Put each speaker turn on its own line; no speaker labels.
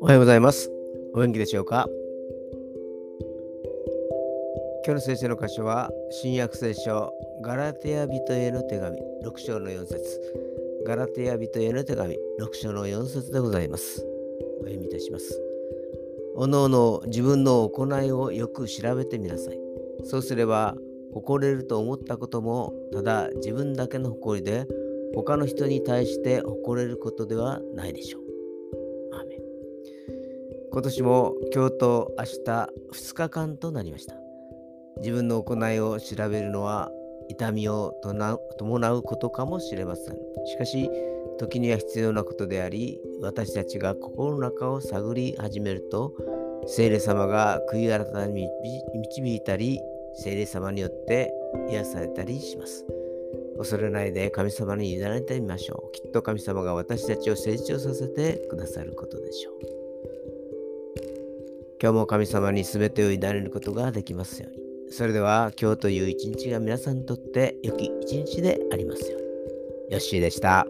おはようございます。お元気でしょうか？今日の聖書の箇所は、新約聖書、ガラテヤ人への手紙、6章の4節ガラテヤ人への手紙、6章の4節でございます。お読みいたします。おのおの自分の行いをよく調べてみなさい。そうすれば、誇れると思ったことも、ただ自分だけの誇りで、他の人に対して誇れることではないでしょう。今年も今日と明日2日間となりました。自分の行いを調べるのは痛みを伴うことかもしれません。しかし、時には必要なことであり、私たちが心の中を探り始めると、聖霊様が悔い改めに導いたり、聖霊様によって癒されたりします。恐れないで神様に委ねてみましょう。きっと神様が私たちを成長させてくださることでしょう。今日も神様に全てを委ねることができますように。それでは今日という一日が皆さんにとって良き一日でありますように。ヨッシーでした。